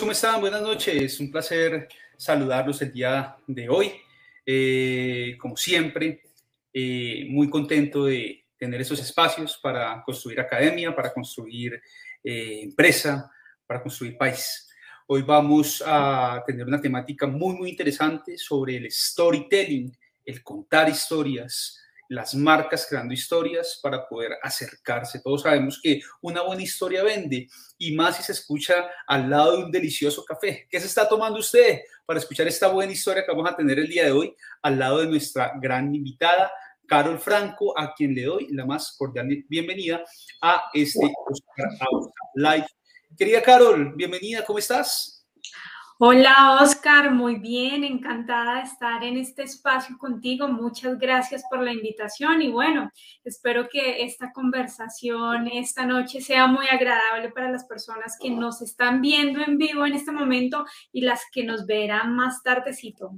¿cómo están? Buenas noches. Un placer saludarlos el día de hoy. Eh, como siempre, eh, muy contento de tener esos espacios para construir academia, para construir eh, empresa, para construir país. Hoy vamos a tener una temática muy, muy interesante sobre el storytelling, el contar historias, las marcas creando historias para poder acercarse. Todos sabemos que una buena historia vende y más si se escucha al lado de un delicioso café. ¿Qué se está tomando usted para escuchar esta buena historia que vamos a tener el día de hoy al lado de nuestra gran invitada? Carol Franco, a quien le doy la más cordial bienvenida a este Live. Querida Carol, bienvenida, ¿cómo estás? Hola Oscar, muy bien, encantada de estar en este espacio contigo. Muchas gracias por la invitación y bueno, espero que esta conversación esta noche sea muy agradable para las personas que nos están viendo en vivo en este momento y las que nos verán más tardecito.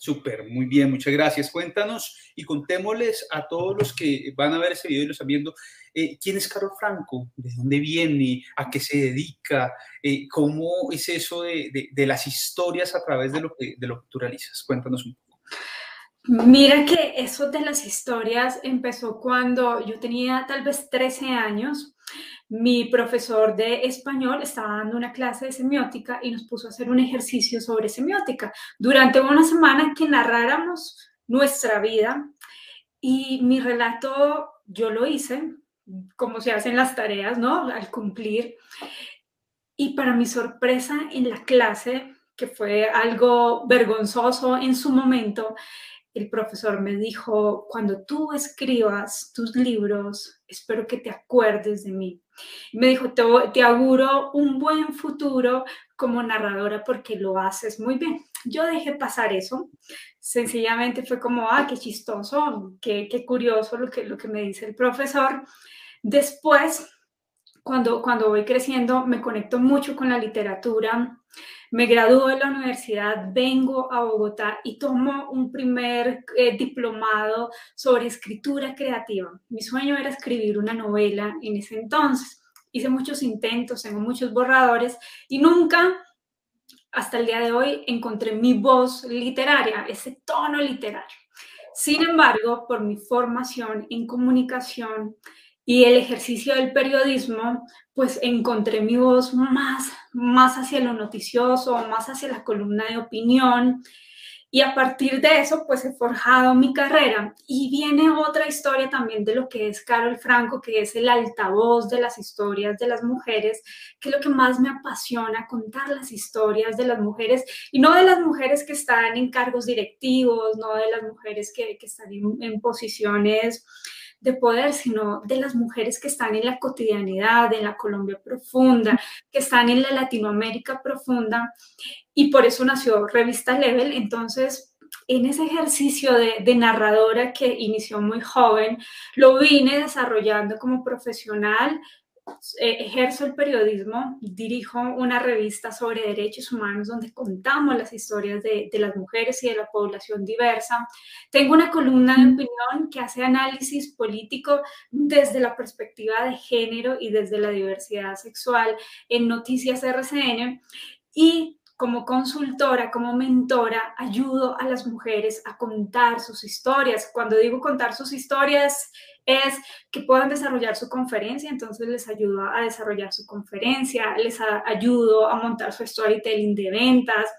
Súper, muy bien, muchas gracias. Cuéntanos y contémosles a todos los que van a ver ese video y lo están viendo, eh, ¿quién es Carol Franco? ¿De dónde viene? ¿A qué se dedica? Eh, ¿Cómo es eso de, las historias a través de lo, que, de lo que tú realizas? Cuéntanos un poco. Mira que eso de las historias empezó cuando yo tenía tal vez 13 años mi profesor de español estaba dando una clase de semiótica y nos puso a hacer un ejercicio sobre semiótica durante una semana que narráramos nuestra vida y mi relato yo lo hice como se hacen las tareas, ¿no? Al cumplir. Y para mi sorpresa en la clase, que fue algo vergonzoso en su momento, el profesor me dijo, cuando tú escribas tus libros, espero que te acuerdes de mí. me dijo, te, te auguro un buen futuro como narradora porque lo haces muy bien. Yo dejé pasar eso. Sencillamente fue como, ah, qué chistoso, qué, qué curioso lo que, lo que me dice el profesor. Después, cuando, cuando voy creciendo, me conecto mucho con la literatura, me gradúo de la universidad, vengo a Bogotá y tomo un primer eh, diplomado sobre escritura creativa. Mi sueño era escribir una novela en ese entonces. Hice muchos intentos, tengo muchos borradores y nunca, hasta el día de hoy, encontré mi voz literaria, ese tono literario. Sin embargo, por mi formación en comunicación, y el ejercicio del periodismo, pues encontré mi voz más, más hacia lo noticioso, más hacia la columna de opinión. Y a partir de eso, pues he forjado mi carrera. Y viene otra historia también de lo que es Carol Franco, que es el altavoz de las historias de las mujeres, que es lo que más me apasiona, contar las historias de las mujeres, y no de las mujeres que están en cargos directivos, no de las mujeres que, que están en, en posiciones de poder, sino de las mujeres que están en la cotidianidad, en la Colombia profunda, que están en la Latinoamérica profunda. Y por eso nació Revista Level. Entonces, en ese ejercicio de, narradora que inició muy joven, lo vine desarrollando como profesional, ejerzo el periodismo, dirijo una revista sobre derechos humanos donde contamos las historias de, de, las mujeres y de la población diversa. Tengo una columna de opinión que hace análisis político desde la perspectiva de género y desde la diversidad sexual en Noticias RCN. Y como consultora, como mentora, ayudo a las mujeres a contar sus historias. Cuando digo contar sus historias, es que puedan desarrollar su conferencia, entonces les ayudo a desarrollar su conferencia, les ayudo a montar su storytelling de ventas,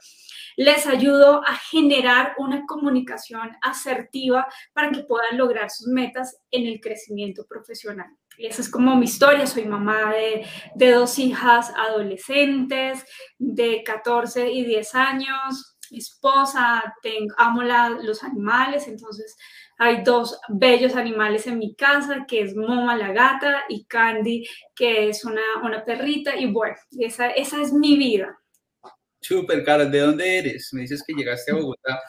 les ayudo a generar una comunicación asertiva para que puedan lograr sus metas en el crecimiento profesional. Esa es como mi historia. Soy mamá de, de dos hijas adolescentes de 14 y 10 años, esposa, tengo, amo los animales, entonces hay dos bellos animales en mi casa, que es Moma la gata y Candy, que es una, una perrita. Y bueno, esa, esa es mi vida. Súper, Carol. ¿De dónde eres? Me dices que llegaste a Bogotá.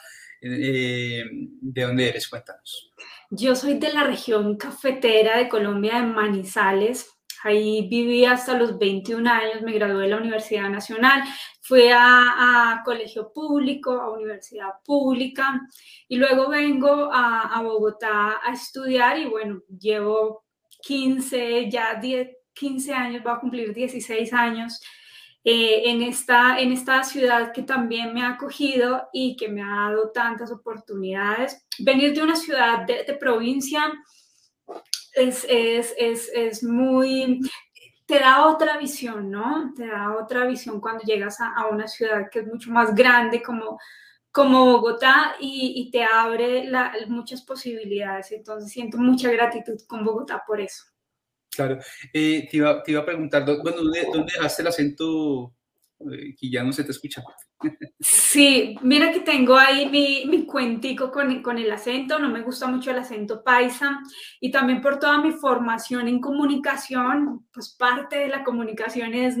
Eh, ¿De dónde eres? Cuéntanos. Yo soy de la región cafetera de Colombia, de Manizales. Ahí viví hasta los 21 años, me gradué de la Universidad Nacional, fui a, colegio público, a universidad pública y luego vengo a, a, Bogotá a estudiar y bueno, llevo 15, ya 10, 15 años, voy a cumplir 16 años eh, en, esta, en esta ciudad que también me ha acogido y que me ha dado tantas oportunidades. Venir de una ciudad de, provincia es, es, es, es, muy, te da otra visión, ¿no? Te da otra visión cuando llegas a, a una ciudad que es mucho más grande como, como Bogotá y, te abre muchas posibilidades. Entonces siento mucha gratitud con Bogotá por eso. Claro. Eh, te, iba, te, iba, a preguntar, bueno, ¿dónde, dónde dejaste el acento eh, que ya no se te escucha? Sí, mira que tengo ahí mi, mi cuentico con, con, el acento, no me gusta mucho el acento paisa y también por toda mi formación en comunicación, pues parte de la comunicación es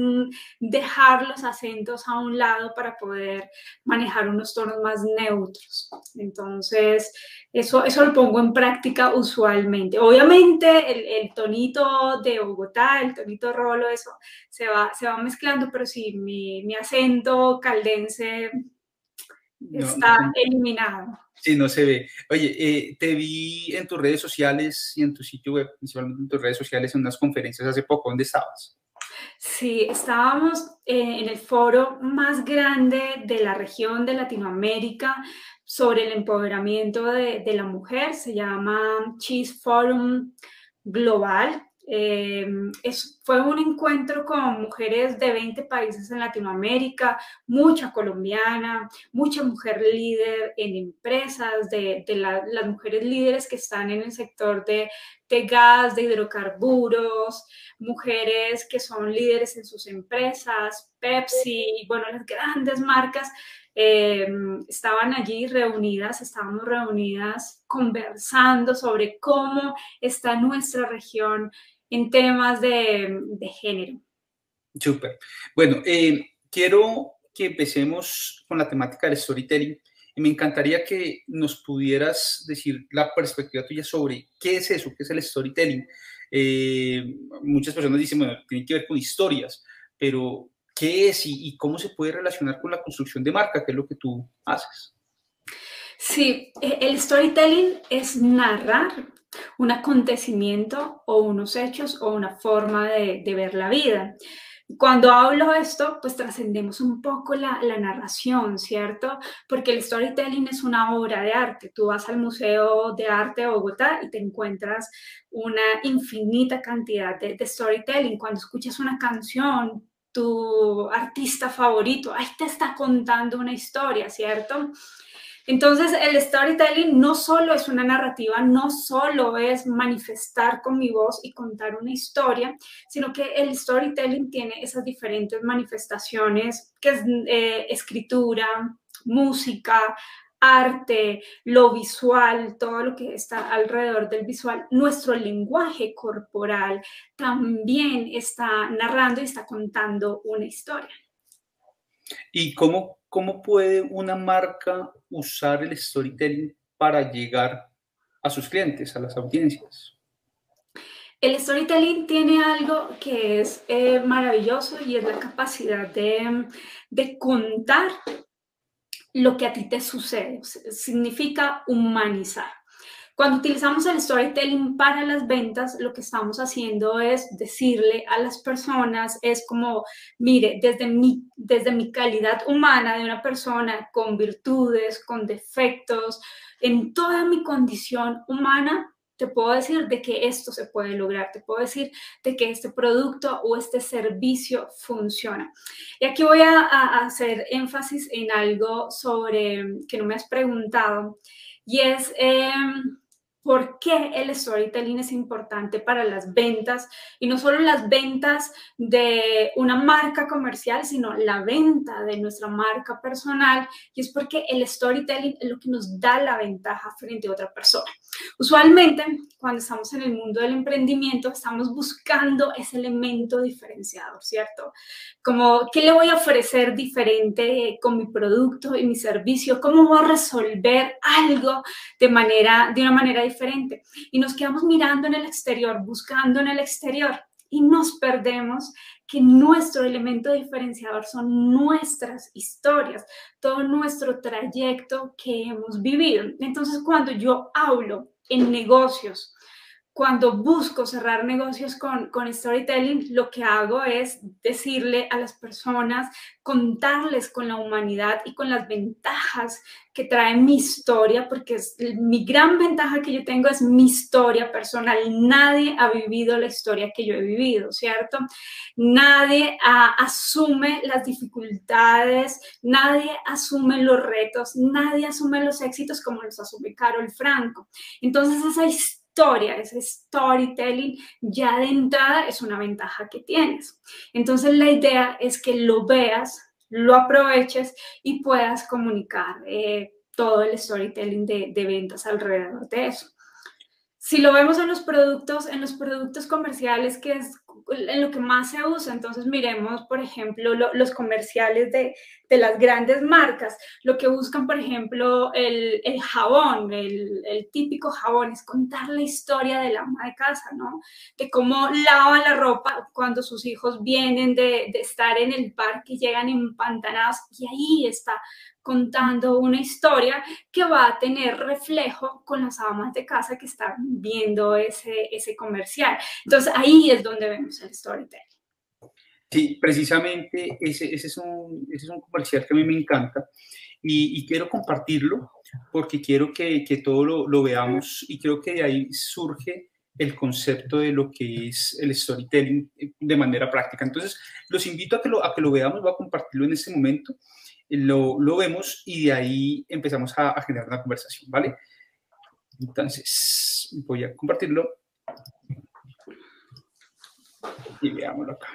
dejar los acentos a un lado para poder manejar unos tonos más neutros. Entonces, eso, eso lo pongo en práctica usualmente. Obviamente el, el tonito de Bogotá, el tonito rolo, eso se va, se va mezclando, pero sí, mi, mi acento caldense está eliminado. Sí, no se ve. Oye, eh, te vi en tus redes sociales y en tu sitio web, principalmente en tus redes sociales, en unas conferencias hace poco. ¿Dónde estabas? Sí, estábamos eh, en el foro más grande de la región de Latinoamérica sobre el empoderamiento de, de la mujer. Se llama Cheese Forum Global eh, es, fue un encuentro con mujeres de 20 países en Latinoamérica, mucha colombiana, mucha mujer líder en empresas, de, de las mujeres líderes que están en el sector de, de gas, de hidrocarburos, mujeres que son líderes en sus empresas, Pepsi, bueno, las grandes marcas eh, estaban allí reunidas, estábamos reunidas conversando sobre cómo está nuestra región en temas de, de género. Súper. Bueno, eh, quiero que empecemos con la temática del storytelling y me encantaría que nos pudieras decir la perspectiva tuya sobre qué es eso, qué es el storytelling. Eh, muchas personas dicen, bueno, tiene que ver con historias, pero ¿qué es y, y, cómo se puede relacionar con la construcción de marca, que es lo que tú haces? Sí, e, el storytelling es narrar un acontecimiento o unos hechos o una forma de, de ver la vida. Cuando hablo esto, pues trascendemos un poco la, la, narración, ¿cierto? Porque el storytelling es una obra de arte. Tú vas al Museo de Arte de Bogotá y te encuentras una infinita cantidad de, de storytelling. Cuando escuchas una canción, tu artista favorito, ahí te está contando una historia, ¿cierto? Entonces, el storytelling no solo es una narrativa, no solo es manifestar con mi voz y contar una historia, sino que el storytelling tiene esas diferentes manifestaciones, que es eh, escritura, música, arte, lo visual, todo lo que está alrededor del visual, nuestro lenguaje corporal también está narrando y está contando una historia. ¿Y cómo, cómo puede una marca usar el storytelling para llegar a sus clientes, a las audiencias? El storytelling tiene algo que es eh, maravilloso y es la capacidad de, de contar lo que a ti te sucede. Significa humanizar. Cuando utilizamos el storytelling para las ventas, lo que estamos haciendo es decirle a las personas, es como, mire, desde mi, desde mi calidad humana de una persona con virtudes, con defectos, en toda mi condición humana, te puedo decir de que esto se puede lograr, te puedo decir de que este producto o este servicio funciona. Y aquí voy a, a hacer énfasis en algo sobre que no me has preguntado y es... Eh, por qué el storytelling es importante para las ventas y no solo las ventas de una marca comercial, sino la venta de nuestra marca personal y es porque el storytelling es lo que nos da la ventaja frente a otra persona. Usualmente, cuando estamos en el mundo del emprendimiento, estamos buscando ese elemento diferenciador, ¿cierto? Como, ¿qué le voy a ofrecer diferente con mi producto y mi servicio? ¿Cómo voy a resolver algo de, manera, de una manera diferente? Y nos quedamos mirando en el exterior, buscando en el exterior y nos perdemos que nuestro elemento diferenciador son nuestras historias, todo nuestro trayecto que hemos vivido. Entonces, cuando yo hablo en negocios cuando busco cerrar negocios con, con, storytelling, lo que hago es decirle a las personas, contarles con la humanidad y con las ventajas que trae mi historia, porque es, mi gran ventaja que yo tengo es mi historia personal. Nadie ha vivido la historia que yo he vivido, ¿cierto? Nadie asume las dificultades, nadie asume los retos, nadie asume los éxitos como los asume Carol Franco. Entonces, esa historia historia, ese storytelling, ya de entrada es una ventaja que tienes. Entonces la idea es que lo veas, lo aproveches y puedas comunicar eh, todo el storytelling de, de ventas alrededor de eso. Si lo vemos en los productos, en los productos comerciales, que es en lo que más se usa. Entonces, miremos, por ejemplo, los comerciales de, de, las grandes marcas. Lo que buscan, por ejemplo, el, el jabón, el, el, típico jabón, es contar la historia del ama de casa, ¿no? De cómo lava la ropa cuando sus hijos vienen de, de estar en el parque y llegan empantanados. Y ahí está contando una historia que va a tener reflejo con las amas de casa que están viendo ese, ese comercial. Entonces ahí es donde vemos el storytelling. Sí, precisamente ese, ese, es, un, ese es un comercial que a mí me encanta y, quiero compartirlo porque quiero que, que todo lo, lo, veamos y creo que de ahí surge el concepto de lo que es el storytelling de manera práctica. Entonces, los invito a que lo, a que lo veamos, voy a compartirlo en este momento lo, lo vemos y de ahí empezamos a, a, generar una conversación, ¿vale? Entonces, voy a compartirlo y veámoslo acá.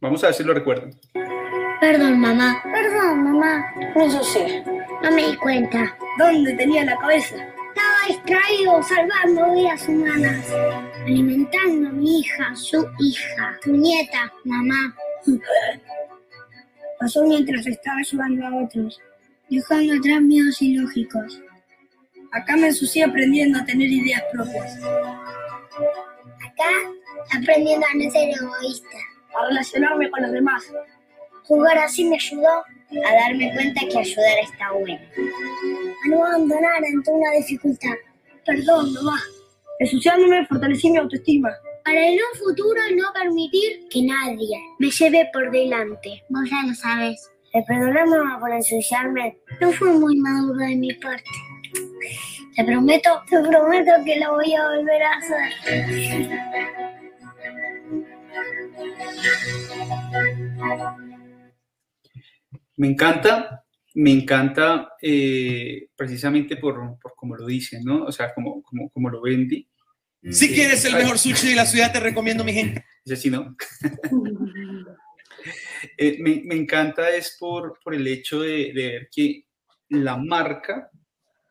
Vamos a ver si lo recuerdan. Perdón, mamá. Perdón, mamá. No sé. No me di cuenta. ¿Dónde tenía la cabeza? distraído salvando vidas humanas, alimentando a mi hija, su hija, tu nieta, mamá. Pasó mientras estaba ayudando a otros, dejando atrás miedos ilógicos. Acá me ensucié aprendiendo a tener ideas propias. Acá aprendiendo a no ser egoísta. A relacionarme con los demás. Jugar así me ayudó a darme cuenta que ayudar está bueno. A no abandonar ante una dificultad. Perdón, mamá. Ensuciándome fortalecí mi autoestima. Para en un futuro no permitir que nadie me lleve por delante. Vos ya lo sabes. Le perdoné mamá por ensuciarme. No fue muy maduro de mi parte. Te prometo, te prometo que lo voy a volver a hacer. Me encanta, me encanta eh, precisamente por, por como lo dicen, ¿no? O sea, como, como, como lo vendí. Si quieres el mejor sushi de la ciudad, te recomiendo, mi gente. Ese sí, ¿no? eh, me, me, encanta es por, por el hecho de, de, ver que la marca,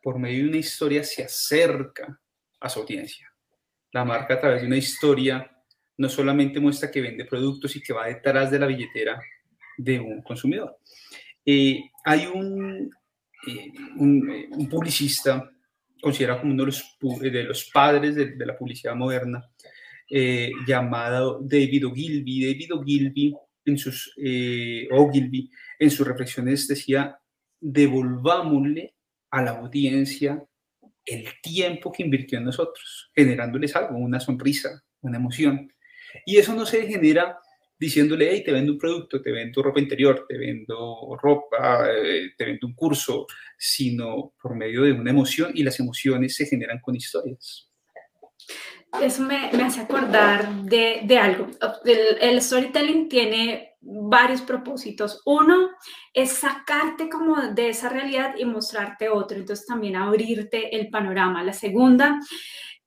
por medio de una historia, se acerca a su audiencia. La marca a través de una historia no solamente muestra que vende productos y que va detrás de la billetera de un consumidor. Eh, hay un, eh, eh, un, publicista, considerado como uno de los, padres de, la publicidad moderna, llamado David Ogilvy. David Ogilvy en sus, Ogilvy, en sus reflexiones decía, devolvámosle a la audiencia el tiempo que invirtió en nosotros, generándoles algo, una sonrisa, una emoción. Y eso no se genera diciéndole, hey, te vendo un producto, te vendo ropa interior, te vendo ropa, eh, te vendo un curso, sino por medio de una emoción y las emociones se generan con historias. Eso me, me hace acordar de, de algo. El, el, storytelling tiene varios propósitos. Uno es sacarte como de esa realidad y mostrarte otro, entonces también abrirte el panorama. La segunda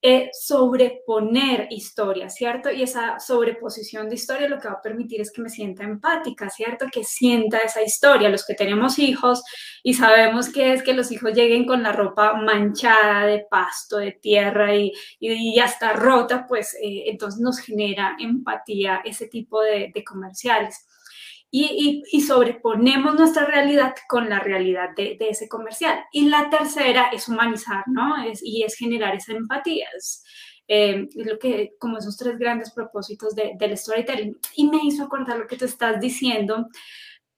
eh, sobreponer historia, ¿cierto? Y esa sobreposición de historia lo que va a permitir es que me sienta empática, ¿cierto? Que sienta esa historia. Los que tenemos hijos y sabemos que es que los hijos lleguen con la ropa manchada de pasto, de tierra y, y, hasta rota, pues eh, entonces nos genera empatía ese tipo de comerciales y, y, y, sobreponemos nuestra realidad con la realidad de, de, ese comercial. Y la tercera es humanizar, ¿no? Es, y es generar esa empatía. Es, eh, lo que, como esos tres grandes propósitos de, del storytelling. Y me hizo acordar lo que tú estás diciendo,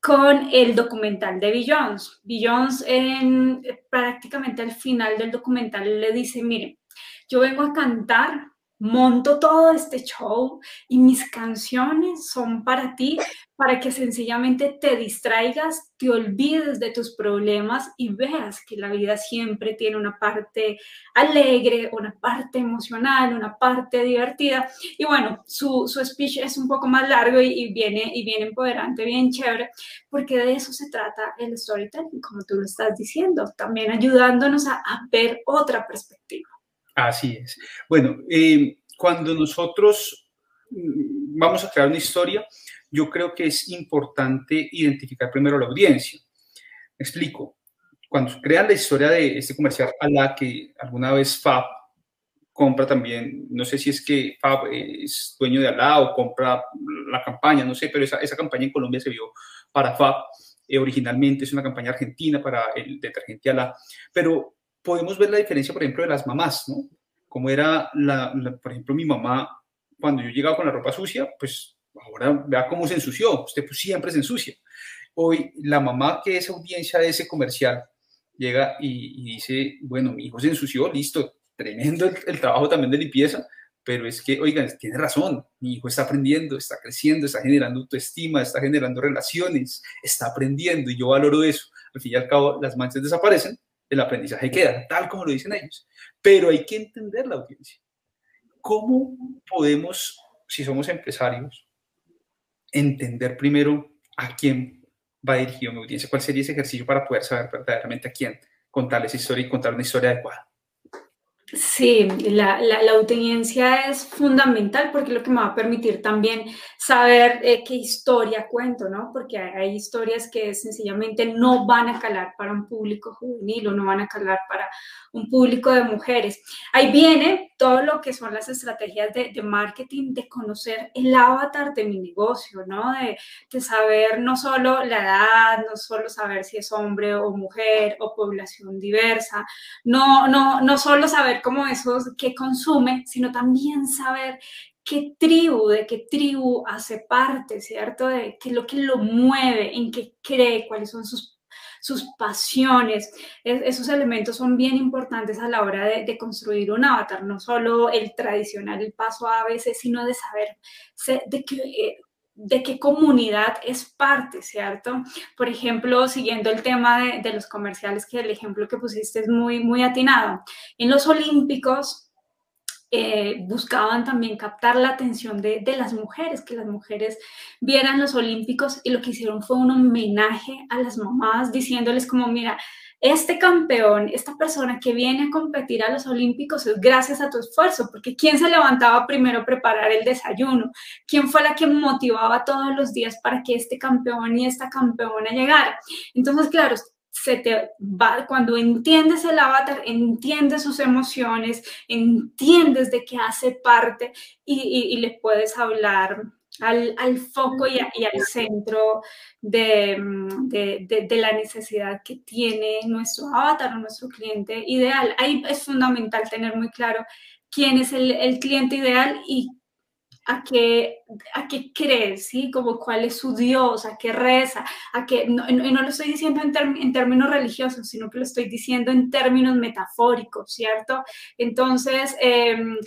con el documental de Beyoncé. Beyoncé en, prácticamente al final del documental le dice, miren, yo vengo a cantar monto todo este show y mis canciones son para ti, para que sencillamente te distraigas, te olvides de tus problemas y veas que la vida siempre tiene una parte alegre, una parte emocional, una parte divertida. Y bueno, su, speech es un poco más largo y, viene, y viene empoderante, bien chévere, porque de eso se trata el storytelling, como tú lo estás diciendo, también ayudándonos a ver otra perspectiva. Así es. Bueno, eh, cuando nosotros mm, vamos a crear una historia, yo creo que es importante identificar primero la audiencia. Me explico. Cuando crean la historia de este comercial a la que alguna vez Fab compra también, no sé si es que Fab es dueño de Alá o compra la campaña, no sé, pero esa, esa campaña en Colombia se vio para Fab. Eh, originalmente es una campaña argentina para el detergente Alá, pero podemos ver la diferencia, por ejemplo, de las mamás, ¿no? como era, la, por ejemplo, mi mamá, cuando yo llegaba con la ropa sucia, pues ahora vea cómo se ensució, usted pues siempre se ensucia. Hoy la mamá que es audiencia de ese comercial llega y, dice, bueno, mi hijo se ensució, listo, tremendo el, trabajo también de limpieza, pero es que, oigan, tiene razón, mi hijo está aprendiendo, está creciendo, está generando autoestima, está generando relaciones, está aprendiendo y yo valoro eso. Al fin y al cabo, las manchas desaparecen, el aprendizaje queda, tal como lo dicen ellos. Pero hay que entender la audiencia. ¿Cómo podemos, si somos empresarios, entender primero a quién va dirigido mi audiencia? ¿Cuál sería ese ejercicio para poder saber verdaderamente a quién contar esa historia y contar una historia adecuada? Sí, la, audiencia es fundamental porque lo que me va a permitir también saber eh, qué historia cuento, ¿no? Porque hay, historias que sencillamente no van a calar para un público juvenil o no van a calar para un público de mujeres. Ahí viene todo lo que son las estrategias de, marketing, de conocer el avatar de mi negocio, ¿no? De, saber no solo la edad, no solo saber si es hombre o mujer o población diversa, no, no, no solo saber cómo esos que consume, sino también saber qué tribu, de qué tribu hace parte, ¿cierto? De qué es lo que lo mueve, en qué cree, cuáles son sus sus pasiones. esos elementos son bien importantes a la hora de, construir un avatar, no solo el tradicional, el paso a veces, sino de saber de qué, eh, de qué comunidad es parte, ¿cierto? Por ejemplo, siguiendo el tema de, de, los comerciales, que el ejemplo que pusiste es muy, muy atinado. En los Olímpicos, eh, buscaban también captar la atención de, las mujeres, que las mujeres vieran los Olímpicos y lo que hicieron fue un homenaje a las mamás diciéndoles como, mira, este campeón, esta persona que viene a competir a los Olímpicos es gracias a tu esfuerzo, porque ¿quién se levantaba primero a preparar el desayuno? ¿Quién fue la que motivaba todos los días para que este campeón y esta campeona llegara? Entonces, claro, se te va, cuando entiendes el avatar, entiendes sus emociones, entiendes de qué hace parte y, le puedes hablar al, foco y, al centro de, de, la necesidad que tiene nuestro avatar o nuestro cliente ideal. Ahí es fundamental tener muy claro quién es el, el cliente ideal y a qué, a qué cree, ¿sí? Como cuál es su Dios, a qué reza, a qué, no, no lo estoy diciendo en, en, términos religiosos, sino que lo estoy diciendo en términos metafóricos, ¿cierto? Entonces, em,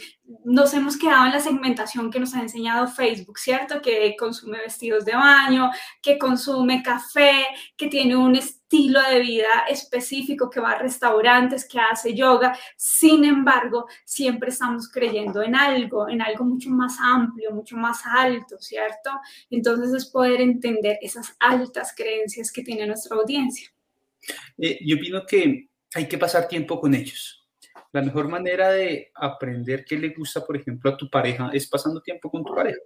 nos hemos quedado en la segmentación que nos ha enseñado Facebook, ¿cierto? Que consume vestidos de baño, que consume café, que tiene un estilo de vida específico, que va a restaurantes, que hace yoga. Sin embargo, siempre estamos creyendo en algo, en algo mucho más amplio, mucho más alto, ¿cierto? Entonces es poder entender esas altas creencias que tiene nuestra audiencia. Eh, yo opino que hay que pasar tiempo con ellos la mejor manera de aprender qué le gusta, por ejemplo, a tu pareja es pasando tiempo con tu pareja.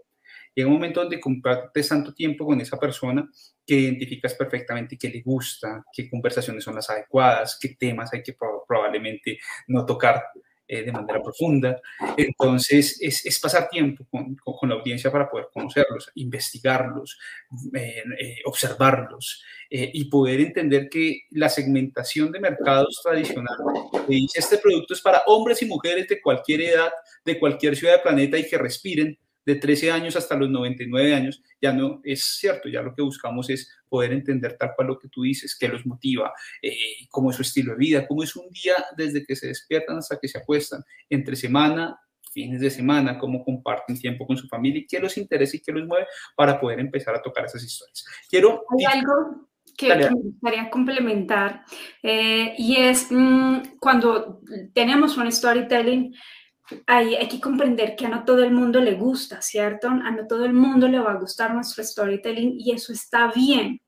Llega un momento donde compartes tanto tiempo con esa persona que identificas perfectamente qué le gusta, qué conversaciones son las adecuadas, qué temas hay que probablemente no tocar eh, de manera profunda. Entonces, es, pasar tiempo con, la audiencia para poder conocerlos, investigarlos, eh, eh, observarlos y poder entender que la segmentación de mercados tradicional dice este producto es para hombres y mujeres de cualquier edad, de cualquier ciudad del planeta y que respiren, de 13 años hasta los 99 años, ya no es cierto, ya lo que buscamos es poder entender tal cual lo que tú dices, qué los motiva, eh, cómo es su estilo de vida, cómo es un día desde que se despiertan hasta que se acuestan, entre semana, fines de semana, cómo comparten tiempo con su familia y qué los interesa y qué los mueve para poder empezar a tocar esas historias. Quiero... Hay algo que, me gustaría complementar eh, y es mm, cuando tenemos un storytelling, hay, que comprender que a no todo el mundo le gusta, ¿cierto? A no todo el mundo le va a gustar nuestro storytelling y eso está bien.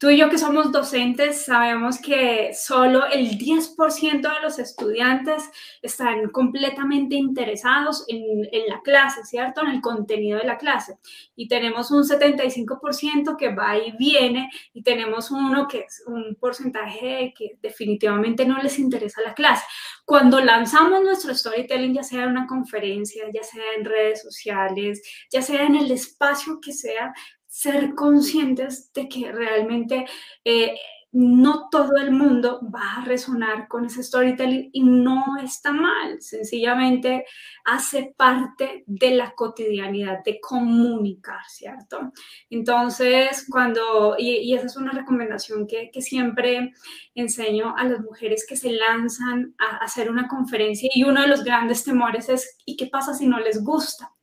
Tú y yo que somos docentes sabemos que solo el 10% de los estudiantes están completamente interesados en, en, la clase, ¿cierto? En el contenido de la clase. Y tenemos un 75% que va y viene y tenemos uno que es un porcentaje que definitivamente no les interesa la clase. Cuando lanzamos nuestro storytelling, ya sea en una conferencia, ya sea en redes sociales, ya sea en el espacio que sea, ser conscientes de que realmente eh, no todo el mundo va a resonar con ese storytelling y no está mal, sencillamente hace parte de la cotidianidad de comunicar, ¿cierto? Entonces, cuando, y, esa es una recomendación que, que, siempre enseño a las mujeres que se lanzan a hacer una conferencia y uno de los grandes temores es, ¿y qué pasa si no les gusta?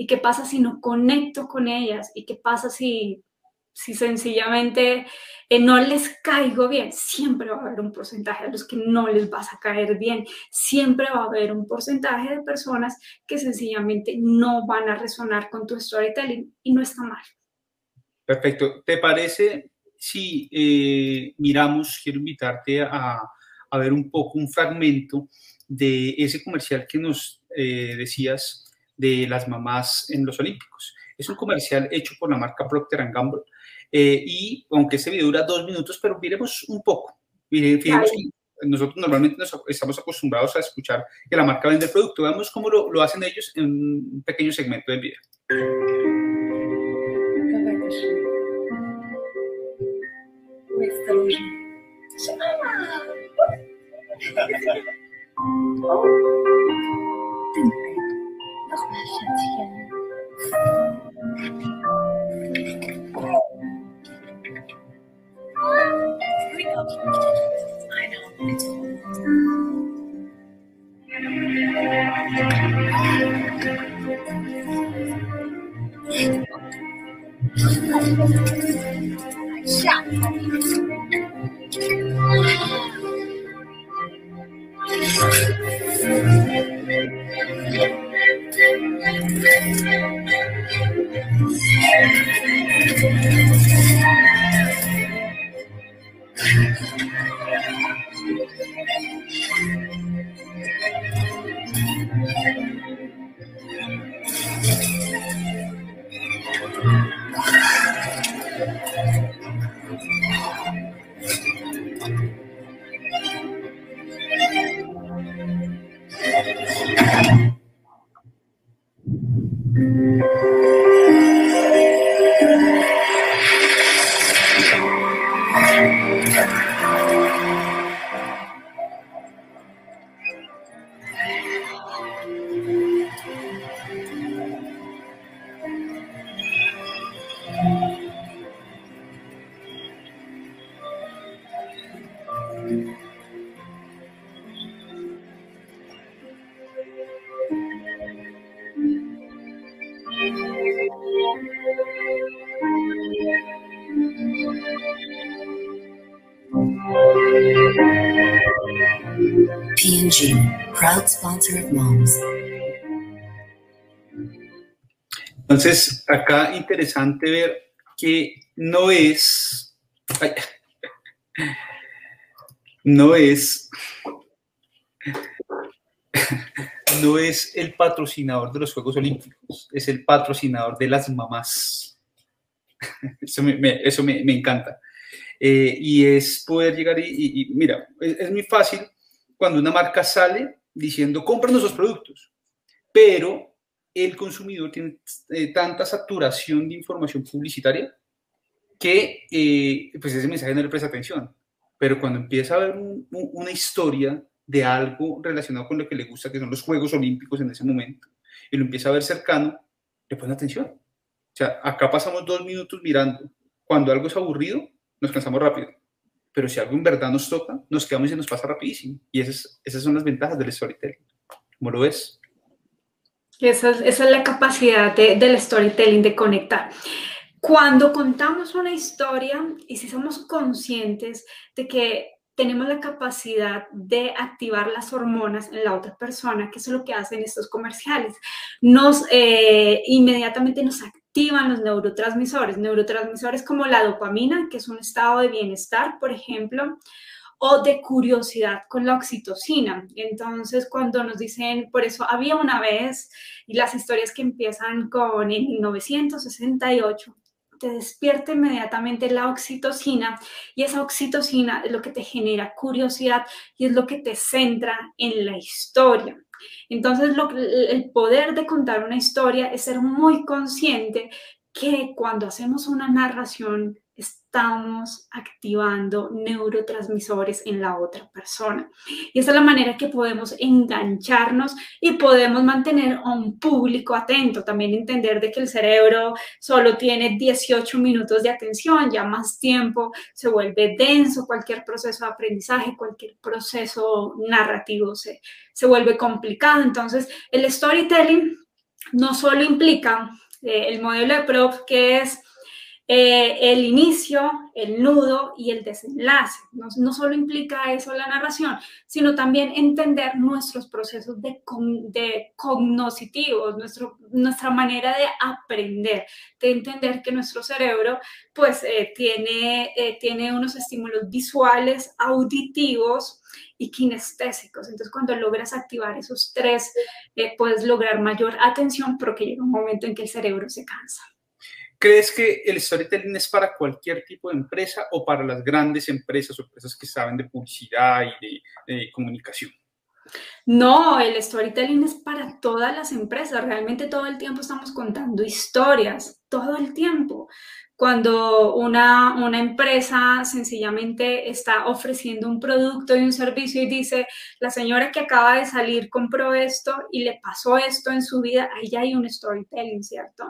¿Y qué pasa si no conecto con ellas? ¿Y qué pasa si, si sencillamente eh, no les caigo bien? Siempre va a haber un porcentaje de los que no les vas a caer bien. Siempre va a haber un porcentaje de personas que sencillamente no van a resonar con tu storytelling y no está mal. Perfecto. ¿Te parece si eh, miramos, quiero invitarte a, a, ver un poco un fragmento de ese comercial que nos eh, decías de las mamás en los Olímpicos. Es un comercial hecho por la marca Procter Gamble eh, y aunque este video dura dos minutos, pero miremos un poco. Que nosotros normalmente nos, estamos acostumbrados a escuchar que la marca vende el producto. Veamos cómo lo, lo hacen ellos en un pequeño segmento del video. 不要生气了。啊！不要，Thank you. Entonces, acá interesante ver que no es, no es, no es el patrocinador de los Juegos Olímpicos, es el patrocinador de las mamás. Eso me, eso me, me encanta. Eh, y es poder llegar y, mira, es, muy fácil cuando una marca sale diciendo, compra nuestros productos, pero el consumidor tiene eh, tanta saturación de información publicitaria que eh, pues ese mensaje no le presta atención. Pero cuando empieza a un, una historia de algo relacionado con lo que le gusta, que son los Juegos Olímpicos en ese momento, y lo empieza a ver cercano, le ponen atención. O sea, acá pasamos dos minutos mirando. Cuando algo es aburrido, nos cansamos rápido. Pero si algo en verdad nos toca, nos quedamos y nos pasa rapidísimo. Y esas, esas son las ventajas del storytelling. ¿Cómo lo ves? Esa es, esa es la capacidad de, del storytelling, de conectar. Cuando contamos una historia y si somos conscientes de que tenemos la capacidad de activar las hormonas en la otra persona, que es lo que hacen estos comerciales. Nos eh, inmediatamente nos activan los neurotransmisores, neurotransmisores como la dopamina, que es un estado de bienestar, por ejemplo, o de curiosidad con la oxitocina. Entonces, cuando nos dicen, por eso había una vez, y las historias que empiezan con en 1968, te despierta inmediatamente la oxitocina y esa oxitocina es lo que te genera curiosidad y es lo que te centra en la historia. Entonces, el poder de contar una historia es ser muy consciente que cuando hacemos una narración estamos activando neurotransmisores en la otra persona. Y esa es la manera que podemos engancharnos y podemos mantener a un público atento. También entender de que el cerebro solo tiene 18 minutos de atención, ya más tiempo se vuelve denso, cualquier proceso de aprendizaje, cualquier proceso narrativo se, se vuelve complicado. Entonces, el storytelling no solo implica eh, el modelo de prop que es eh, el inicio, el nudo y el desenlace. No, solo implica eso la narración, sino también entender nuestros procesos de, de cognoscitivos, nuestro, nuestra manera de aprender, de entender que nuestro cerebro pues eh, tiene, eh, tiene unos estímulos visuales, auditivos y kinestésicos. Entonces, cuando logras activar esos tres, puedes lograr mayor atención, porque llega un momento en que el cerebro se cansa. ¿Crees que el storytelling es para cualquier tipo de empresa o para las grandes empresas o empresas que saben de publicidad y de, comunicación? No, el storytelling es para todas las empresas. Realmente todo el tiempo estamos contando historias, todo el tiempo cuando una, una, empresa sencillamente está ofreciendo un producto y un servicio y dice, la señora que acaba de salir compró esto y le pasó esto en su vida, ahí hay un storytelling, ¿cierto?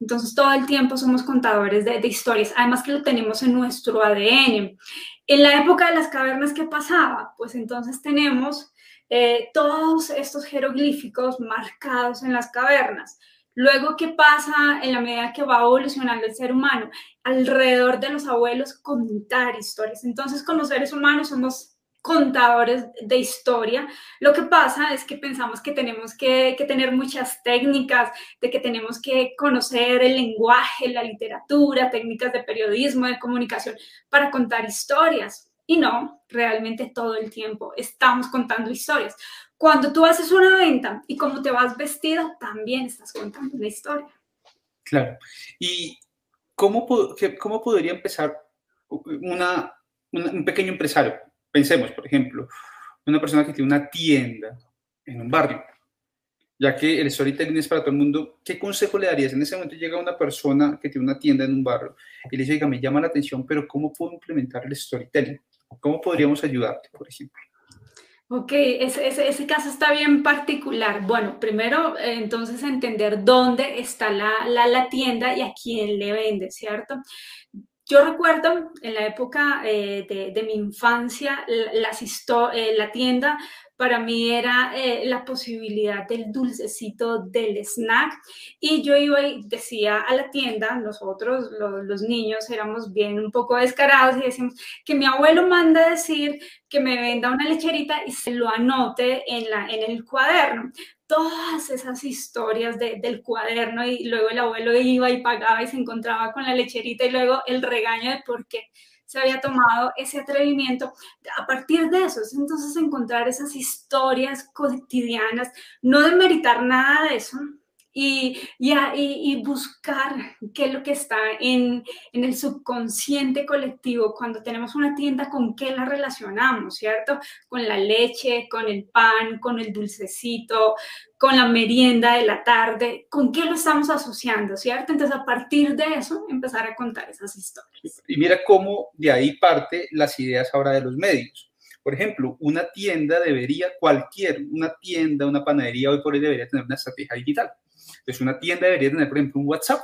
Entonces todo el tiempo somos contadores de, de historias, además que lo tenemos en nuestro ADN. En la época de las cavernas, ¿qué pasaba? Pues entonces tenemos eh, todos estos jeroglíficos marcados en las cavernas Luego, ¿qué pasa en la medida que va evolucionando el ser humano? Alrededor de los abuelos, contar historias. Entonces, con los seres humanos somos contadores de historia. Lo que pasa es que pensamos que tenemos que, que, tener muchas técnicas, de que tenemos que conocer el lenguaje, la literatura, técnicas de periodismo, de comunicación para contar historias. Y no, realmente todo el tiempo estamos contando historias. Cuando tú haces una venta y como te vas vestido, también estás contando una historia. Claro. ¿Y cómo, cómo podría empezar una, un pequeño empresario? Pensemos, por ejemplo, una persona que tiene una tienda en un barrio, ya que el storytelling es para todo el mundo, ¿qué consejo le darías? En ese momento llega una persona que tiene una tienda en un barrio y le dice, oiga, me llama la atención, pero ¿cómo puedo implementar el storytelling? ¿Cómo podríamos ayudarte, por ejemplo? Ok, ese, ese, caso está bien particular. Bueno, primero eh, entonces entender dónde está la, la, tienda y a quién le vende, ¿cierto? Yo recuerdo en la época eh, de, de, mi infancia, las eh, la tienda para mí era eh, la posibilidad del dulcecito del snack. Y yo iba y decía a la tienda, nosotros los, niños éramos bien un poco descarados y decimos que mi abuelo manda decir que me venda una lecherita y se lo anote en, la, en el cuaderno todas esas historias del cuaderno y luego el abuelo iba y pagaba y se encontraba con la lecherita y luego el regaño de por qué se había tomado ese atrevimiento. A partir de eso, entonces encontrar esas historias cotidianas, no demeritar nada de eso, y, y, y, buscar qué es lo que está en, en, el subconsciente colectivo cuando tenemos una tienda, con qué la relacionamos, ¿cierto? Con la leche, con el pan, con el dulcecito, con la merienda de la tarde, con qué lo estamos asociando, ¿cierto? Entonces, a partir de eso, empezar a contar esas historias. Y mira cómo de ahí parte las ideas ahora de los medios Por ejemplo, una tienda debería, cualquier, una tienda, una panadería hoy por hoy debería tener una estrategia digital. Entonces, una tienda debería tener, por ejemplo, un WhatsApp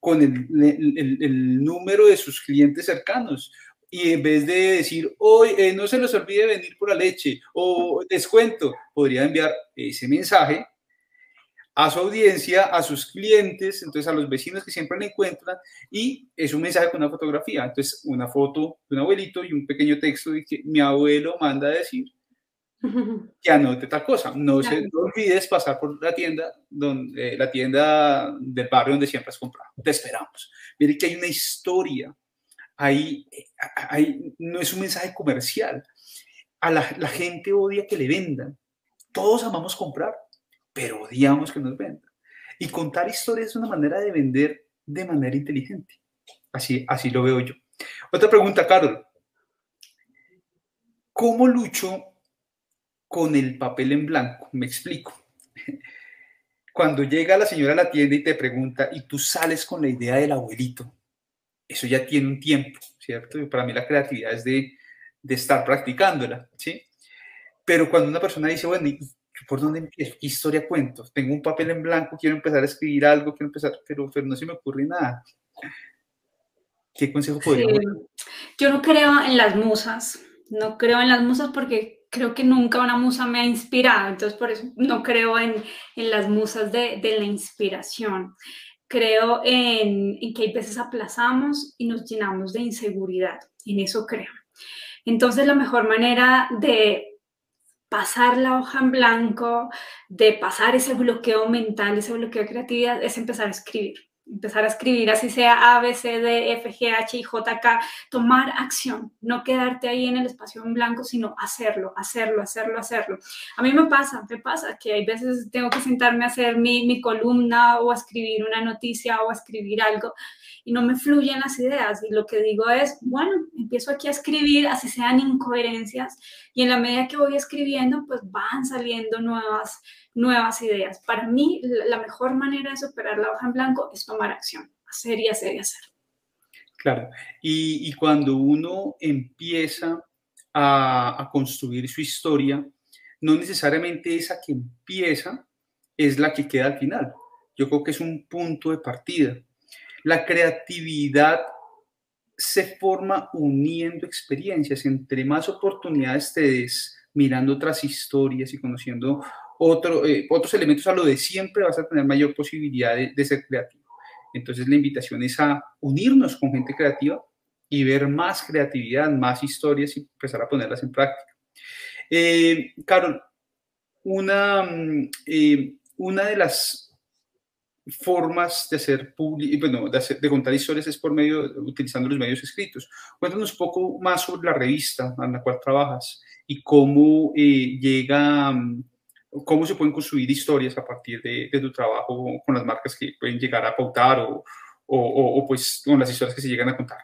con el, el, el número de sus clientes cercanos, y en vez de decir, hoy eh, no se les olvide venir por la leche o descuento, podría enviar ese mensaje a su audiencia, a sus clientes, entonces a los vecinos que siempre le encuentran y es un mensaje con una fotografía, entonces una foto de un abuelito y un pequeño texto de que mi abuelo manda a decir que anote tal cosa. No, se, no olvides pasar por la tienda, donde, la tienda del barrio donde siempre has comprado. Te esperamos. Mire que hay una historia ahí, ahí no es un mensaje comercial. A la, la, gente odia que le vendan. Todos amamos comprar, pero odiamos que nos vendan. Y contar historias es una manera de vender de manera inteligente. Así, así lo veo yo. Otra pregunta, Carol. ¿Cómo lucho con el papel en blanco? Me explico. Cuando llega la señora a la tienda y te pregunta, y tú sales con la idea del abuelito, eso ya tiene un tiempo, ¿cierto? Y para mí la creatividad es de, de estar practicándola, ¿sí? Pero cuando una persona dice, bueno, ¿por dónde empiezo? ¿Qué historia cuento? Tengo un papel en blanco, quiero empezar a escribir algo, quiero empezar, pero, pero no se me ocurre nada. ¿Qué consejo podría sí. Yo no creo en las musas, no creo en las musas porque creo que nunca una musa me ha inspirado, entonces por eso no creo en, en las musas de, de la inspiración creo en, en, que hay veces aplazamos y nos llenamos de inseguridad. En eso creo. Entonces, la mejor manera de pasar la hoja en blanco, de pasar ese bloqueo mental, ese bloqueo de creatividad, es empezar a escribir empezar a escribir, así sea A, B, C, D, F, G, H, I, J, K, tomar acción, no quedarte ahí en el espacio en blanco, sino hacerlo, hacerlo, hacerlo, hacerlo. A mí me pasa, me pasa que hay veces tengo que sentarme a hacer mi, mi columna o a escribir una noticia o a escribir algo y no me fluyen las ideas y lo que digo es, bueno, empiezo aquí a escribir, así sean incoherencias y en la medida que voy escribiendo, pues van saliendo nuevas nuevas ideas. Para mí, la mejor manera de superar la hoja en blanco es tomar acción, hacer y hacer y hacer. Claro, y, y cuando uno empieza a, a, construir su historia, no necesariamente esa que empieza es la que queda al final. Yo creo que es un punto de partida. La creatividad se forma uniendo experiencias. Entre más oportunidades te des mirando otras historias y conociendo eh, otros elementos a lo de siempre, vas a tener mayor posibilidad de, de, ser creativo. Entonces la invitación es a unirnos con gente creativa y ver más creatividad, más historias y empezar a ponerlas en práctica. Eh, Carol, una, mm, eh, una de las formas de hacer bueno, de, hacer, de, contar historias es por medio, utilizando los medios escritos. Cuéntanos un poco más sobre la revista en la cual trabajas y cómo eh, llega mm, cómo se pueden construir historias a partir de, de, tu trabajo con las marcas que pueden llegar a pautar o, o, o, pues con las historias que se llegan a contar.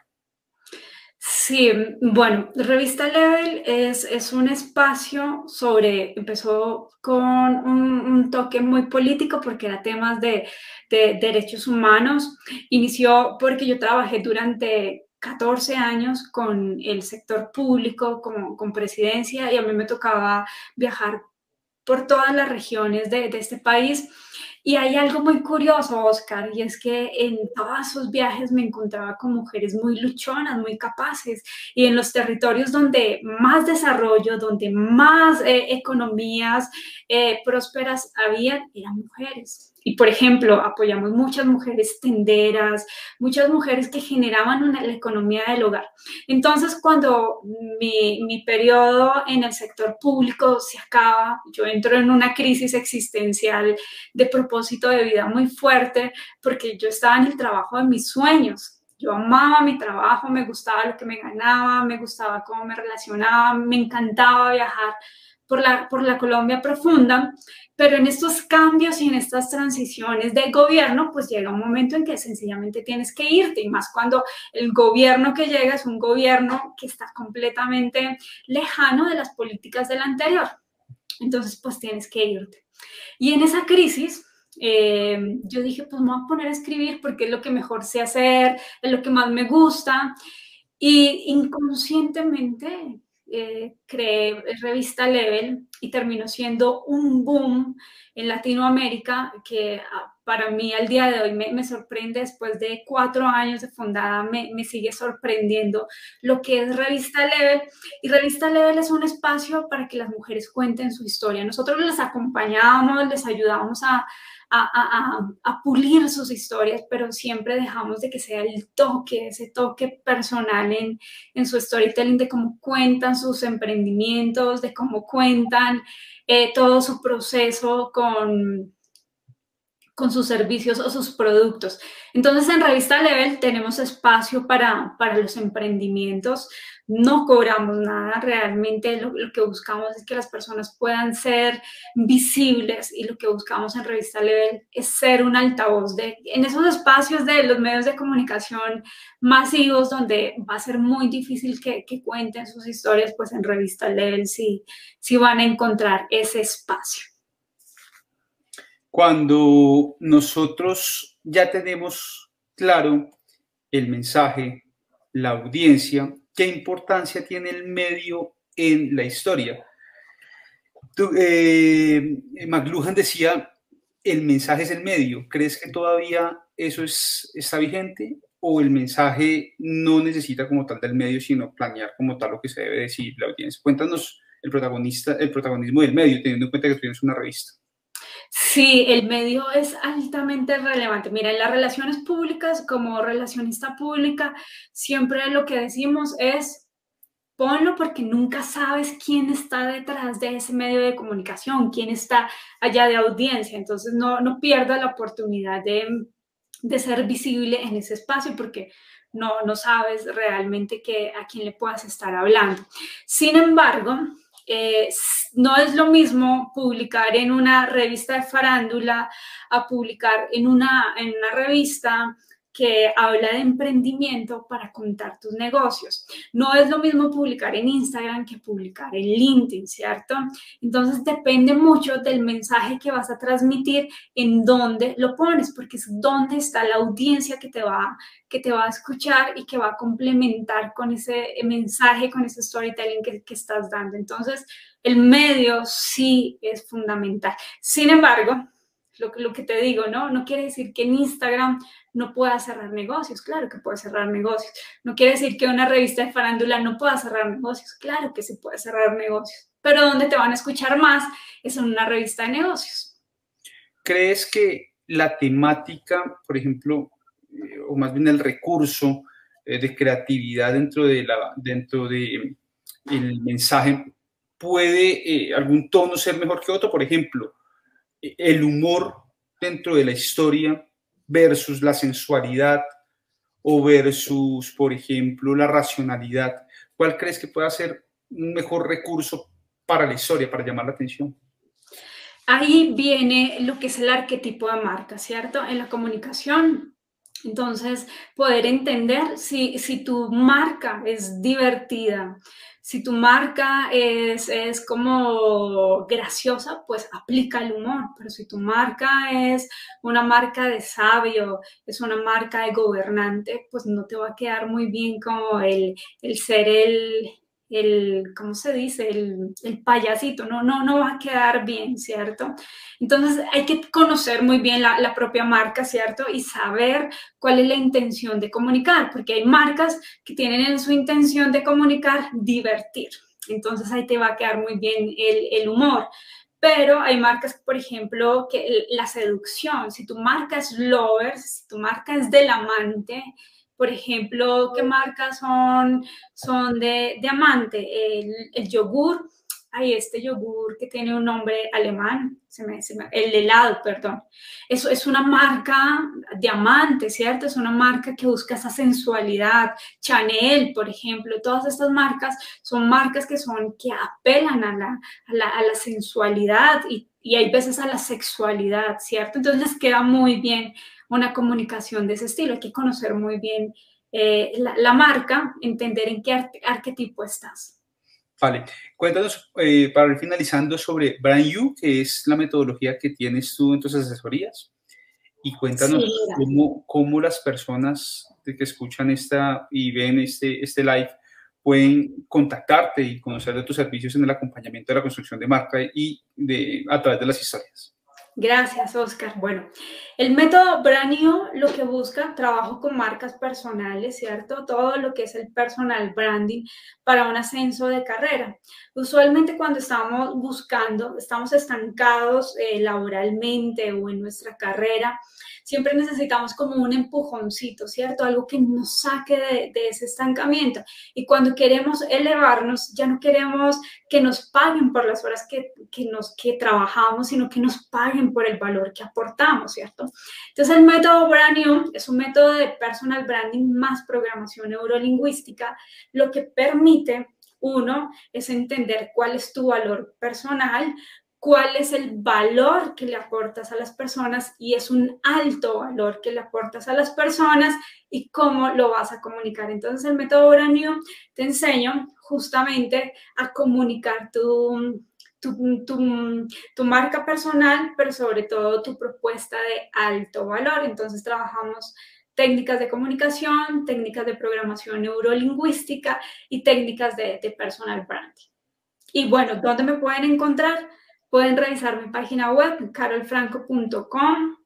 Sí, bueno, Revista Level es, es un espacio sobre, empezó con un, toque muy político porque era temas de, de derechos humanos. Inició porque yo trabajé durante 14 años con el sector público, como, con presidencia, y a mí me tocaba viajar por todas las regiones de, este país. Y hay algo muy curioso, Oscar, y es que en todos esos viajes me encontraba con mujeres muy luchonas, muy capaces, y en los territorios donde más desarrollo, donde más eh, economías eh, prósperas habían, eran mujeres. Y, por ejemplo, apoyamos muchas mujeres tenderas, muchas mujeres que generaban una, la economía del hogar. Entonces, cuando mi, mi periodo en el sector público se acaba, yo entro en una crisis existencial de propósito de vida muy fuerte, porque yo estaba en el trabajo de mis sueños. Yo amaba mi trabajo, me gustaba lo que me ganaba, me gustaba cómo me relacionaba, me encantaba viajar por la, por la Colombia profunda, pero en estos cambios y en estas transiciones de gobierno, pues llega un momento en que sencillamente tienes que irte, y más cuando el gobierno que llega es un gobierno que está completamente lejano de las políticas del anterior. Entonces, pues tienes que irte. Y en esa crisis, eh, yo dije, pues me voy a poner a escribir porque es lo que mejor sé hacer, es lo que más me gusta. Y inconscientemente eh, creé revista Level y terminó siendo un boom en Latinoamérica que ah, para mí al día de hoy me, sorprende, después de cuatro años de fundada, me, sigue sorprendiendo lo que es Revista Level. Y Revista Level es un espacio para que las mujeres cuenten su historia. Nosotros les acompañamos, les ayudamos a, a, pulir sus historias, pero siempre dejamos de que sea el toque, ese toque personal en, en su storytelling, de cómo cuentan sus emprendimientos, de cómo cuentan eh, todo su proceso con con sus servicios o sus productos. Entonces, en Revista Level tenemos espacio para, para los emprendimientos. No cobramos nada, realmente lo, que buscamos es que las personas puedan ser visibles y lo que buscamos en Revista Level es ser un altavoz de, en esos espacios de los medios de comunicación masivos donde va a ser muy difícil que, que cuenten sus historias, pues en Revista Level sí, sí van a encontrar ese espacio cuando nosotros ya tenemos claro el mensaje, la audiencia, qué importancia tiene el medio en la historia. eh, McLuhan decía, el mensaje es el medio. ¿Crees que todavía eso es, está vigente o el mensaje no necesita como tal del medio, sino planear como tal lo que se debe decir la audiencia? Cuéntanos el, protagonista, el protagonismo del medio, teniendo en cuenta que tienes una revista. Sí, el medio es altamente relevante. Mira, en las relaciones públicas, como relacionista pública, siempre lo que decimos es ponlo porque nunca sabes quién está detrás de ese medio de comunicación, quién está allá de audiencia. Entonces, no, no pierdas la oportunidad de, de, ser visible en ese espacio porque no, no sabes realmente que, a quién le puedas estar hablando. Sin embargo, eh, no es lo mismo publicar en una revista de farándula a publicar en una, en una revista que habla de emprendimiento para contar tus negocios. No es lo mismo publicar en Instagram que publicar en LinkedIn, ¿cierto? Entonces depende mucho del mensaje que vas a transmitir, en dónde lo pones, porque es dónde está la audiencia que te va, que te va a escuchar y que va a complementar con ese mensaje, con ese storytelling que, que estás dando. Entonces, el medio sí es fundamental. Sin embargo, lo, lo, que te digo, ¿no? No quiere decir que en Instagram no pueda cerrar negocios, claro que puede cerrar negocios. No quiere decir que una revista de farándula no pueda cerrar negocios, claro que se puede cerrar negocios. Pero donde te van a escuchar más es en una revista de negocios. ¿Crees que la temática, por ejemplo, o más bien el recurso eh, de creatividad dentro de la dentro de el mensaje puede eh, algún tono ser mejor que otro? Por ejemplo, el humor dentro de la historia versus la sensualidad o versus, por ejemplo, la racionalidad. ¿Cuál crees que puede ser un mejor recurso para la historia, para llamar la atención? Ahí viene lo que es el arquetipo de marca, ¿cierto? En la comunicación. Entonces, poder entender si, si tu marca es divertida, si tu marca es, es, como graciosa, pues aplica el humor, pero si tu marca es una marca de sabio, es una marca de gobernante, pues no te va a quedar muy bien como el, el ser el, el, ¿cómo se dice? El, el, payasito, no, no, no va a quedar bien, ¿cierto? Entonces hay que conocer muy bien la, la, propia marca, ¿cierto? Y saber cuál es la intención de comunicar, porque hay marcas que tienen en su intención de comunicar divertir. Entonces ahí te va a quedar muy bien el, el humor. Pero hay marcas, por ejemplo, que la seducción, si tu marca es lovers, si tu marca es del amante, por ejemplo, ¿qué marcas son, son de diamante? El, yogur, hay este yogur que tiene un nombre alemán, se me, el helado, perdón. Eso es una marca diamante, ¿cierto? Es una marca que busca esa sensualidad. Chanel, por ejemplo, todas estas marcas son marcas que son, que apelan a la, a la, sensualidad y, y hay veces a la sexualidad, ¿cierto? Entonces queda muy bien una comunicación de ese estilo. Hay que conocer muy bien eh, la, la, marca, entender en qué arquetipo estás. Vale, cuéntanos eh, para ir finalizando sobre Brand You, que es la metodología que tienes tú en tus asesorías. Y cuéntanos sí, cómo, cómo, las personas que escuchan esta y ven este, este live pueden contactarte y conocer de tus servicios en el acompañamiento de la construcción de marca y de, a través de las historias. Gracias, Oscar. Bueno, el método Branio lo que busca, trabajo con marcas personales, ¿cierto? Todo lo que es el personal branding para un ascenso de carrera. Usualmente cuando estamos buscando, estamos estancados eh, laboralmente o en nuestra carrera, siempre necesitamos como un empujoncito, ¿cierto? Algo que nos saque de, ese estancamiento. Y cuando queremos elevarnos, ya no queremos que nos paguen por las horas que, que, nos, que trabajamos, sino que nos paguen por el valor que aportamos, ¿cierto? Entonces el método Brand es un método de personal branding más programación neurolingüística, lo que permite uno es entender cuál es tu valor personal, cuál es el valor que le aportas a las personas y es un alto valor que le aportas a las personas y cómo lo vas a comunicar. Entonces el método Uranio te enseño justamente a comunicar tu, tu, tu, tu, marca personal, pero sobre todo tu propuesta de alto valor. Entonces trabajamos técnicas de comunicación, técnicas de programación neurolingüística y técnicas de, de personal branding. Y bueno, ¿dónde me pueden encontrar? Pueden revisar mi página web, carolfranco.com.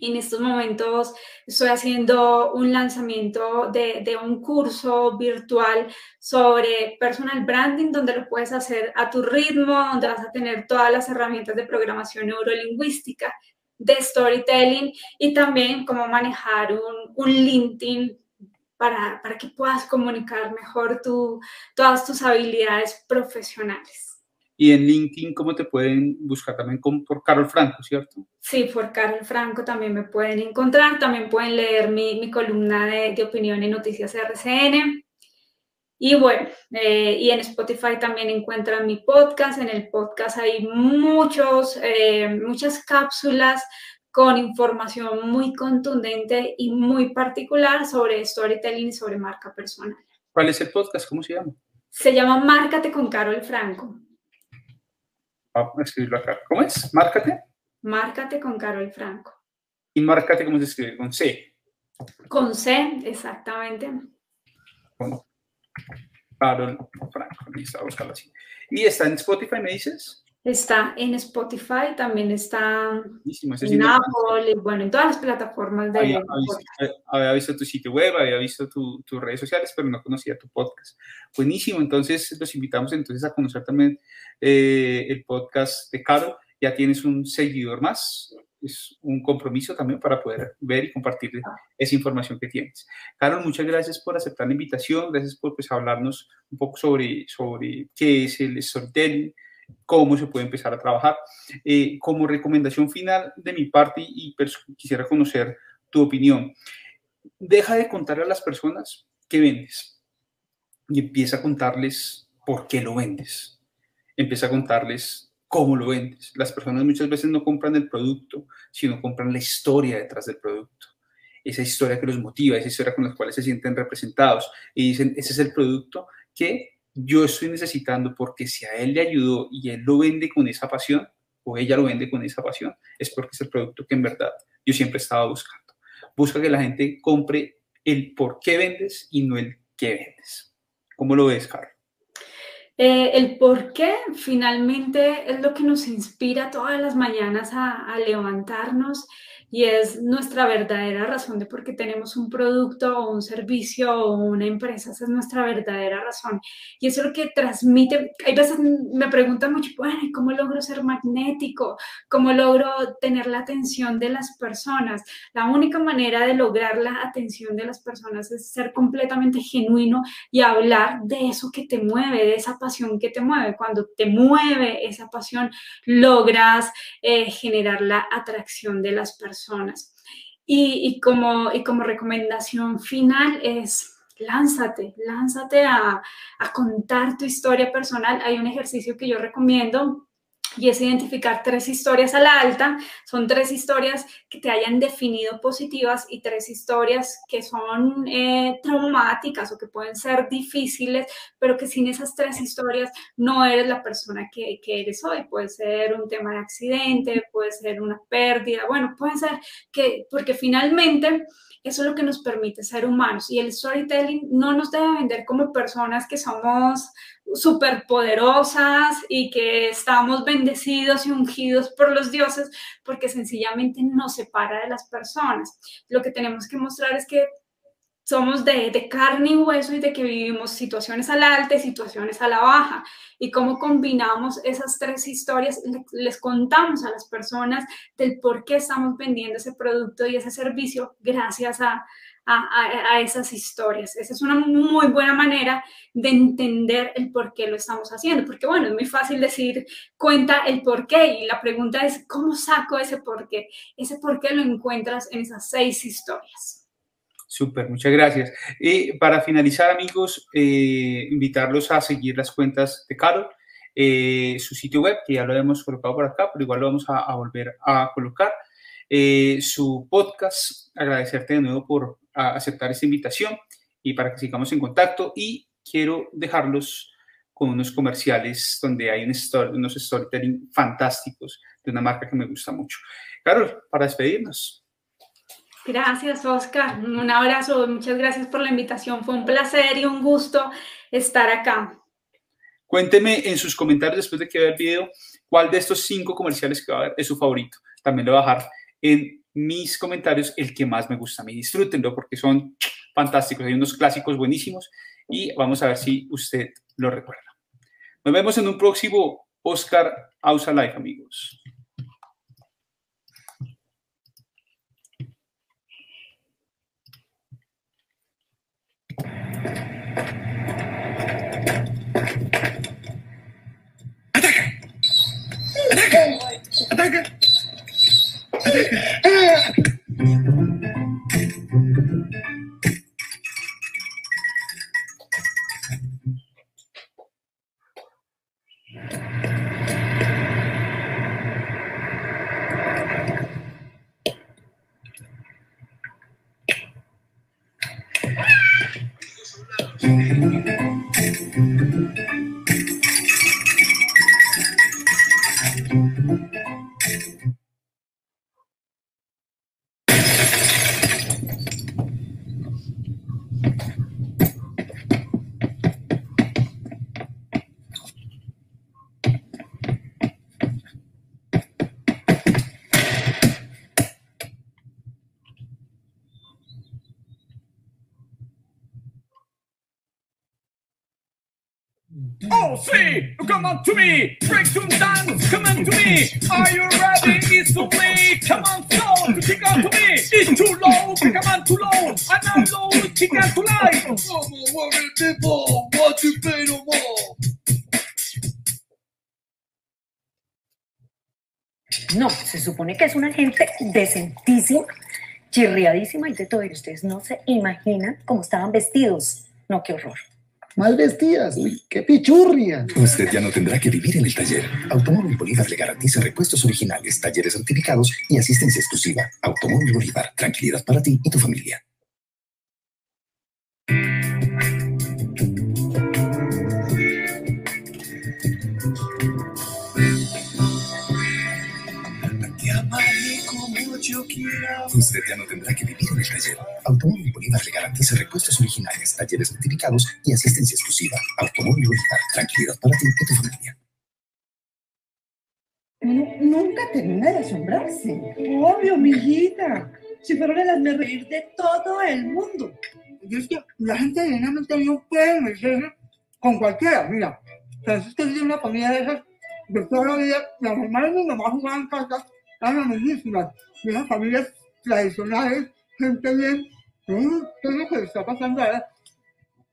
En estos momentos estoy haciendo un lanzamiento de, un curso virtual sobre personal branding, donde lo puedes hacer a tu ritmo, donde vas a tener todas las herramientas de programación neurolingüística, de storytelling y también cómo manejar un, LinkedIn para, para, que puedas comunicar mejor todas tus habilidades profesionales. Y en LinkedIn, ¿cómo te pueden buscar? También por Carol Franco, ¿cierto? Sí, por Carol Franco también me pueden encontrar. También pueden leer mi, mi columna de, de, opinión y noticias RCN. Y bueno, eh, y en Spotify también encuentran mi podcast. En el podcast hay muchos, eh, muchas cápsulas con información muy contundente y muy particular sobre storytelling y sobre marca personal. ¿Cuál es el podcast? ¿Cómo se llama? Se llama Márcate con Carol Franco. Vamos a escribirlo acá. ¿Cómo es? Márcate. Márcate con Carol Franco. ¿Y márcate cómo se escribe? Con C. Con C, exactamente. Con Carol Franco. Listo, a buscarlo así. ¿Y está en Spotify, me dices? Está en Spotify, también está en Apple, bueno, en todas las plataformas de... Había, visto, había visto, tu sitio web, había visto tus redes sociales, pero no conocía tu podcast. Buenísimo, entonces los invitamos entonces a conocer también eh, el podcast de Carol. Ya tienes un seguidor más, es un compromiso también para poder ver y compartir esa información que tienes. Carol, muchas gracias por aceptar la invitación, gracias por pues, hablarnos un poco sobre, sobre qué es el storytelling, cómo se puede empezar a trabajar. Eh, como recomendación final de mi parte, y quisiera conocer tu opinión, deja de contarle a las personas qué vendes y empieza a contarles por qué lo vendes. Empieza a contarles cómo lo vendes. Las personas muchas veces no compran el producto, sino compran la historia detrás del producto. Esa historia que los motiva, esa historia con la cual se sienten representados y dicen, ese es el producto que yo estoy necesitando porque si a él le ayudó y él lo vende con esa pasión, o ella lo vende con esa pasión, es porque es el producto que en verdad yo siempre estaba buscando. Busca que la gente compre el por qué vendes y no el qué vendes. ¿Cómo lo ves, Carlos? Eh, el por qué finalmente es lo que nos inspira todas las mañanas a, a levantarnos y es nuestra verdadera razón de por qué tenemos un producto o un servicio o una empresa, esa es nuestra verdadera razón. Y eso es lo que transmite, hay veces me preguntan mucho, bueno, ¿cómo logro ser magnético? ¿Cómo logro tener la atención de las personas? La única manera de lograr la atención de las personas es ser completamente genuino y hablar de eso que te mueve, de esa pasión que te mueve. Cuando te mueve esa pasión, logras eh, generar la atracción de las personas personas. Y, y, como, y como recomendación final es lánzate, lánzate a, a contar tu historia personal. Hay un ejercicio que yo recomiendo y es identificar tres historias a la alta. Son tres historias que te hayan definido positivas y tres historias que son eh, traumáticas o que pueden ser difíciles, pero que sin esas tres historias no eres la persona que, que eres hoy. Puede ser un tema de accidente, puede ser una pérdida, bueno, puede ser que, porque finalmente eso es lo que nos permite ser humanos. Y el storytelling no nos debe vender como personas que somos súper poderosas y que estamos bendecidos y ungidos por los dioses, porque sencillamente nos separa de las personas. Lo que tenemos que mostrar es que somos de, de, carne y hueso y de que vivimos situaciones a la alta y situaciones a la baja. Y cómo combinamos esas tres historias, les contamos a las personas del por qué estamos vendiendo ese producto y ese servicio gracias a, a, a, esas historias. Esa es una muy buena manera de entender el por qué lo estamos haciendo, porque bueno, es muy fácil decir, cuenta el por qué y la pregunta es, ¿cómo saco ese por qué? Ese por qué lo encuentras en esas seis historias. Súper, muchas gracias. Y para finalizar, amigos, eh, invitarlos a seguir las cuentas de Carol, eh, su sitio web, que ya lo hemos colocado por acá, pero igual lo vamos a, a volver a colocar, eh, su podcast, agradecerte de nuevo por aceptar esta invitación y para que sigamos en contacto. Y quiero dejarlos con unos comerciales donde hay un story, unos storytelling fantásticos de una marca que me gusta mucho. Carol, para despedirnos. Gracias, Oscar. Un abrazo. Muchas gracias por la invitación. Fue un placer y un gusto estar acá. Cuénteme en sus comentarios después de que vea el video cuál de estos cinco comerciales que va a ver es su favorito. También lo voy a dejar en mis comentarios el que más me gusta a mí. Disfrútenlo porque son fantásticos. Hay unos clásicos buenísimos y vamos a ver si usted lo recuerda. Nos vemos en un próximo Oscar Ausa Live, amigos. ¡Ataca! Yeah. Oh, see, come on to me, break some dance, come on to me. Are you ready? It's to me. Come on, soul, kick out to me. It's too low, come on, too low. And I'm low, kick out to light. Come on, worry people, what you pay no more. No, se supone que es una gente decentísima, chirriadísima y de todo. Y ustedes no se imaginan cómo estaban vestidos. No, qué horror. Mal vestidas, qué pichurria. Usted ya no tendrá que vivir en el taller. Automóvil Bolívar le garantiza repuestos originales, talleres certificados y asistencia exclusiva. Automóvil Bolívar, tranquilidad para ti y tu familia. Usted ya no tendrá que vivir en el taller. Automóvil Bolívar le garantiza repuestos originales, talleres certificados y asistencia exclusiva. Automóvil Bolívar, tranquilidad para ti y tu familia. Nunca termina de asombrarse. Obvio, mi hijita. Si fueron el hazme reír de todo el mundo. Y es que la gente genuinamente no puede meterse con cualquiera. Mira, Francisco tiene una familia de esas de toda la vida. La mamá y mamá jugaban casa, eran bellísimas. Esas familias tradicionales, gente bien. ¿Qué es lo que le está pasando ahora?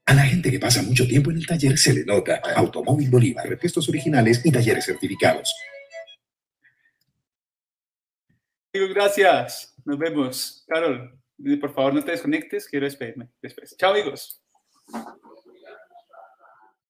A la gente que pasa mucho tiempo en el taller se le nota. Automóvil Bolívar, repuestos originales y talleres certificados. Amigos, gracias. Nos vemos. Carol, por favor, no te desconectes. Quiero despedirme después. Chao, amigos.